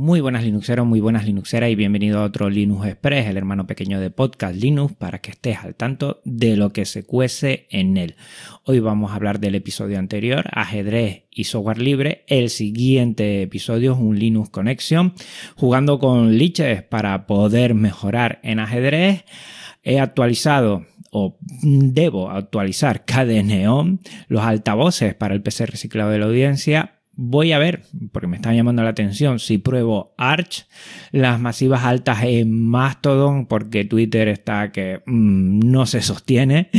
Muy buenas Linuxeros, muy buenas Linuxeras y bienvenido a otro Linux Express, el hermano pequeño de Podcast Linux, para que estés al tanto de lo que se cuece en él. Hoy vamos a hablar del episodio anterior, ajedrez y software libre. El siguiente episodio es un Linux Connection, jugando con liches para poder mejorar en ajedrez. He actualizado o debo actualizar KDE los altavoces para el PC reciclado de la audiencia voy a ver, porque me está llamando la atención, si pruebo Arch, las masivas altas en Mastodon, porque Twitter está que mm, no se sostiene,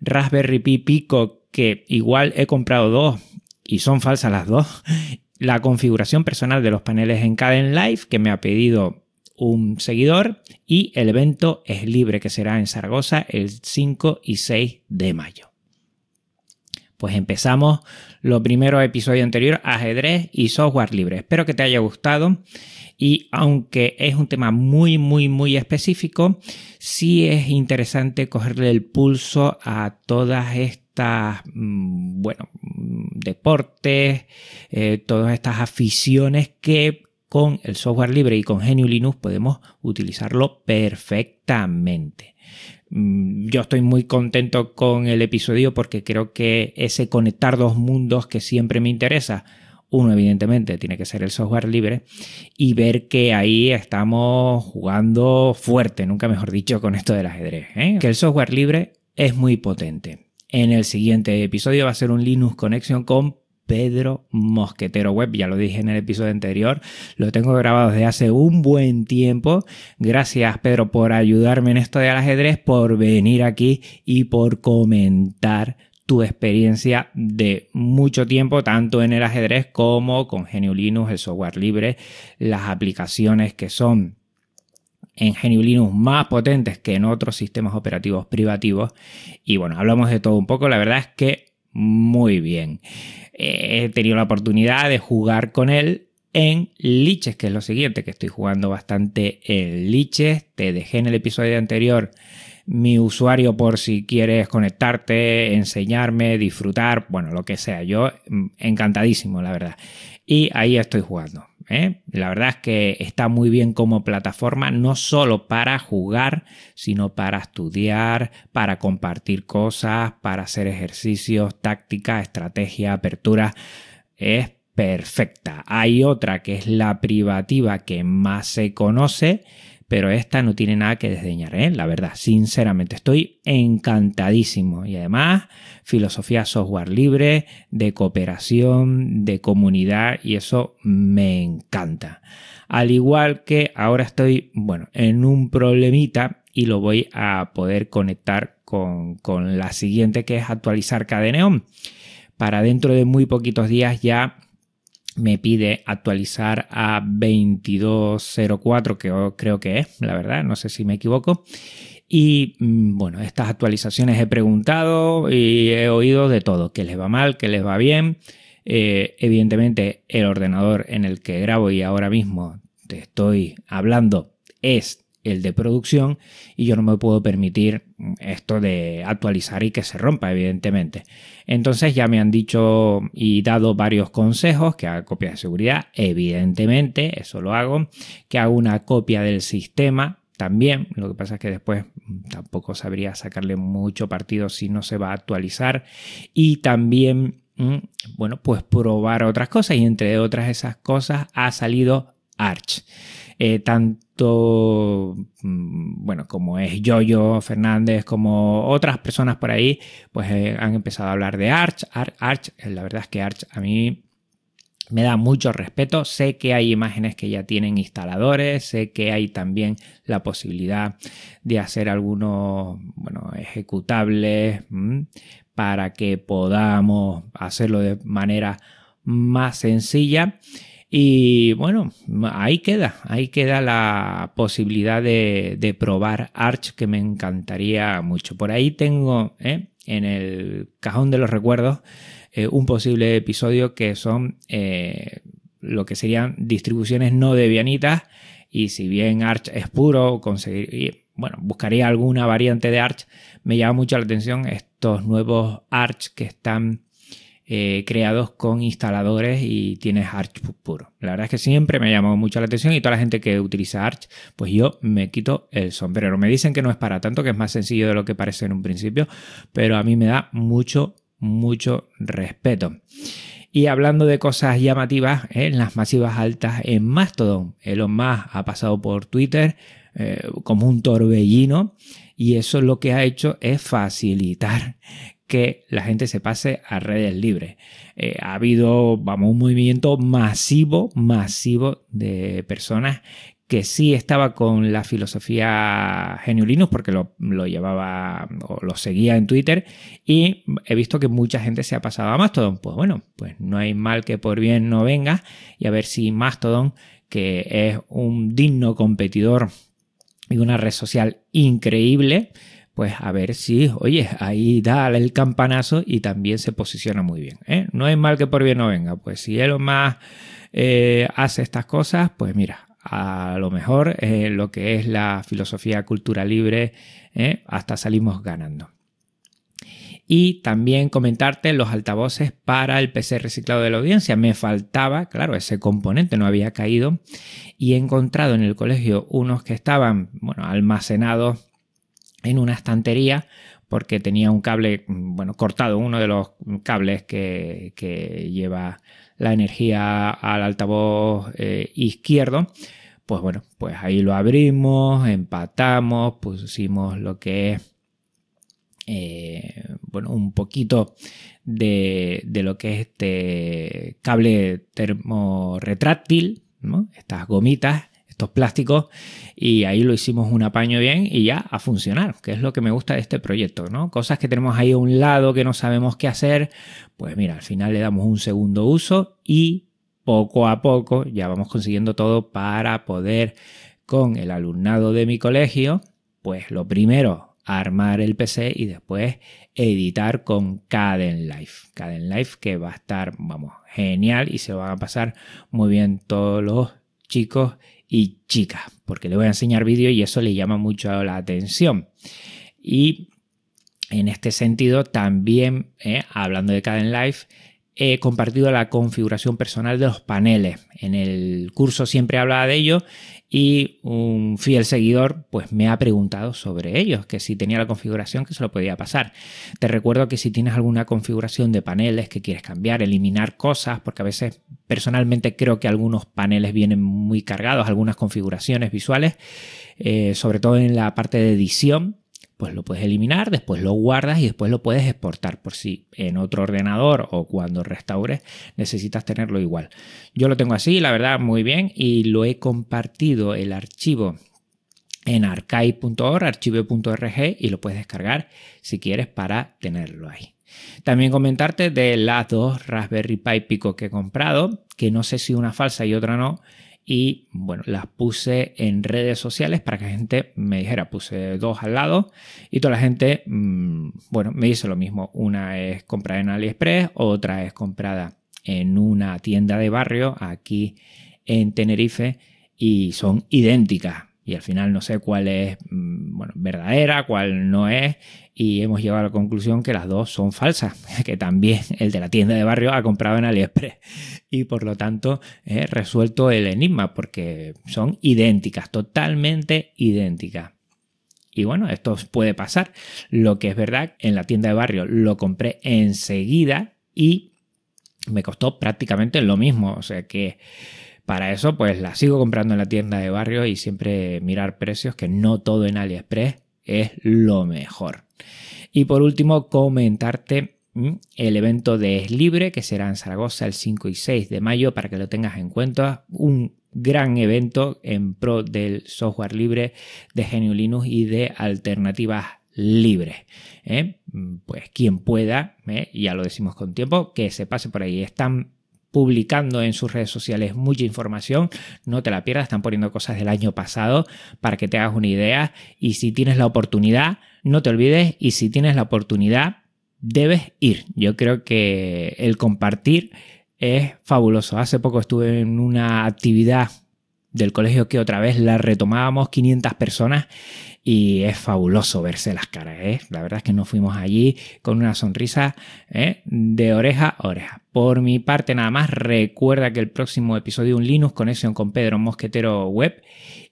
Raspberry Pi Pico, que igual he comprado dos y son falsas las dos, la configuración personal de los paneles en Caden Live, que me ha pedido un seguidor, y el evento es libre, que será en Zaragoza el 5 y 6 de mayo. Pues empezamos lo primero episodio anterior, ajedrez y software libre. Espero que te haya gustado y aunque es un tema muy, muy, muy específico, sí es interesante cogerle el pulso a todas estas, mm, bueno, mm, deportes, eh, todas estas aficiones que con el software libre y con GNU Linux podemos utilizarlo perfectamente. Mm, yo estoy muy contento con el episodio porque creo que ese conectar dos mundos que siempre me interesa, uno evidentemente tiene que ser el software libre y ver que ahí estamos jugando fuerte, nunca mejor dicho, con esto del ajedrez. ¿eh? Que el software libre es muy potente. En el siguiente episodio va a ser un Linux Connection con Pedro Mosquetero Web, ya lo dije en el episodio anterior, lo tengo grabado desde hace un buen tiempo. Gracias Pedro por ayudarme en esto del ajedrez, por venir aquí y por comentar tu experiencia de mucho tiempo, tanto en el ajedrez como con GNU Linux, el software libre, las aplicaciones que son en GNU Linux más potentes que en otros sistemas operativos privativos. Y bueno, hablamos de todo un poco, la verdad es que muy bien. he tenido la oportunidad de jugar con él en Liches, que es lo siguiente, que estoy jugando bastante en Liches. Te dejé en el episodio anterior mi usuario por si quieres conectarte, enseñarme, disfrutar, bueno, lo que sea. Yo mm, encantadísimo, la verdad. Y ahí estoy jugando. ¿Eh? La verdad es que está muy bien como plataforma, no solo para jugar, sino para estudiar, para compartir cosas, para hacer ejercicios, táctica, estrategia, apertura. Es perfecta. Hay otra que es la privativa que más se conoce pero esta no tiene nada que desdeñar, ¿eh? la verdad, sinceramente, estoy encantadísimo. Y además, filosofía software libre, de cooperación, de comunidad, y eso me encanta. Al igual que ahora estoy, bueno, en un problemita y lo voy a poder conectar con, con la siguiente, que es actualizar Cadeneon. Para dentro de muy poquitos días ya me pide actualizar a 2204, que creo que es, la verdad, no sé si me equivoco. Y mm, bueno, estas actualizaciones he preguntado y he oído de todo, que les va mal, que les va bien. Eh, evidentemente el ordenador en el que grabo y ahora mismo te estoy hablando es el de producción y yo no me puedo permitir esto de actualizar y que se rompa, evidentemente. Entonces ya me han dicho y dado varios consejos, que haga copia de seguridad, evidentemente, eso lo hago, que haga una copia del sistema también, lo que pasa es que después tampoco sabría sacarle mucho partido si no se va a actualizar y también, mm, bueno, pues probar otras cosas y entre otras esas cosas ha salido Arch. Eh, mm, bueno, como es Yoyo Fernández, como otras personas por ahí, pues eh, han empezado a hablar de Arch. Arch, eh, la verdad es que Arch a mí me da mucho respeto. Sé que hay imágenes que ya tienen instaladores, sé que hay también la posibilidad de hacer algunos bueno, ejecutables mm, para que podamos hacerlo de manera más sencilla. Y bueno, ahí queda, ahí queda la posibilidad de, probar Arch que me encantaría mucho. Por ahí tengo ¿eh? en el cajón de los recuerdos eh, un posible episodio que son eh, lo que serían distribuciones no debianitas y si bien Arch es puro, conseguir, bueno, buscaría alguna variante de Arch, me llama mucho la atención estos nuevos Arch que están eh, creados con instaladores y tienes Arch puro. La verdad es que siempre me llamó mucho la atención y toda la gente que utiliza Arch, pues yo me quito el sombrero. Me dicen que no es para tanto, que es más sencillo de lo que parece en un principio, pero a mí me da mucho, mucho respeto. Y hablando de cosas llamativas, en las masivas altas en Mastodon, Elon Musk ha pasado por Twitter eh, como un torbellino y eso lo que ha hecho es facilitar que la gente se pase a redes libres. Eh, ha habido, vamos, un movimiento masivo, masivo de personas que sí estaba con la filosofía Genio Linux porque lo, llevaba o lo seguía en Twitter y he visto que mucha gente se ha pasado a Mastodon. Pues bueno, pues no hay mal que por bien no venga y a ver si Mastodon, que es un digno competidor y una red social increíble, pues a ver si, oye, ahí da el campanazo y también se posiciona muy bien. ¿eh? No es mal que por bien no venga, pues si él más eh, hace estas cosas, pues mira, a lo mejor eh, lo que es la filosofía cultura libre, hasta salimos ganando. Y también comentarte los altavoces para el PC reciclado de la audiencia. Me faltaba, claro, ese componente no había caído. Y he encontrado en el colegio unos que estaban, bueno, almacenados en una estantería porque tenía un cable, bueno, cortado, uno de los cables que, lleva la energía al altavoz eh, izquierdo. Pues bueno, pues ahí lo abrimos, empatamos, pusimos lo que es, eh, bueno, un poquito de, de, lo que es este cable termorretráctil, estas gomitas plásticos y ahí lo hicimos un apaño bien y ya a funcionar, que es lo que me gusta de este proyecto, ¿no? Cosas que tenemos ahí a un lado que no sabemos qué hacer, pues mira, al final le damos un segundo uso y poco a poco ya vamos consiguiendo todo para poder con el alumnado de mi colegio, pues lo primero, armar el PC y después editar con Caden Life. Caden Life que va a estar, vamos, genial y se van a pasar muy bien todos los chicos y chica, porque le voy a enseñar vídeo y eso le llama mucho la atención. Y en este sentido, también, eh, hablando de Caden Life, he compartido la configuración personal de los paneles. En el curso siempre hablaba de ello y un fiel seguidor pues me ha preguntado sobre ellos, que si tenía la configuración que se lo podía pasar. Te recuerdo que si tienes alguna configuración de paneles que quieres cambiar, eliminar cosas, porque a veces personalmente creo que algunos paneles vienen muy cargados, algunas configuraciones visuales, eh, sobre todo en la parte de edición, pues lo puedes eliminar, después lo guardas y después lo puedes exportar por si en otro ordenador o cuando restaures necesitas tenerlo igual. Yo lo tengo así, la verdad, muy bien y lo he compartido el archivo en archive.org, archive.org y lo puedes descargar si quieres para tenerlo ahí. También comentarte de las dos Raspberry Pi Pico que he comprado, que no sé si una falsa y otra no, y bueno, las puse en redes sociales para que la gente me dijera, puse dos al lado y toda la gente, mm, bueno, me dice lo mismo, una es comprada en AliExpress, otra es comprada en una tienda de barrio aquí en Tenerife y son idénticas y al final no sé cuál es mm, bueno, verdadera, cuál no es, y hemos llegado a la conclusión que las dos son falsas, que también el de la tienda de barrio ha comprado en AliExpress y por lo tanto he resuelto el enigma porque son idénticas, totalmente idénticas. Y bueno, esto puede pasar. Lo que es verdad, en la tienda de barrio lo compré enseguida y me costó prácticamente lo mismo. O sea que para eso, pues la sigo comprando en la tienda de barrio y siempre mirar precios, que no todo en AliExpress es lo mejor. Y por último, comentarte mm, el evento de Es Libre, que será en Zaragoza el 5 y 6 de mayo, para que lo tengas en cuenta. Un gran evento en pro del software libre, de Genio Linux y de alternativas libres. ¿eh? Mm, pues quien pueda, ¿eh? ya lo decimos con tiempo, que se pase por ahí. Están publicando en sus redes sociales mucha información, no te la pierdas, están poniendo cosas del año pasado para que te hagas una idea y si tienes la oportunidad, no te olvides y si tienes la oportunidad, debes ir. Yo creo que el compartir es fabuloso. Hace poco estuve en una actividad del colegio que otra vez la retomábamos 500 personas y es fabuloso verse las caras. ¿eh? La verdad es que nos fuimos allí con una sonrisa ¿eh? de oreja a oreja. Por mi parte nada más, recuerda que el próximo episodio un Linux Conexión con Pedro Mosquetero Web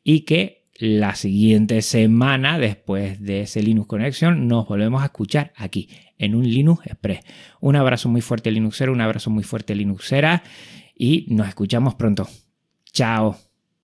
y que la siguiente semana, después de ese Linux Connection, nos volvemos a escuchar aquí en un Linux Express. Un abrazo muy fuerte Linuxero, un abrazo muy fuerte Linuxera y nos escuchamos pronto. Chao.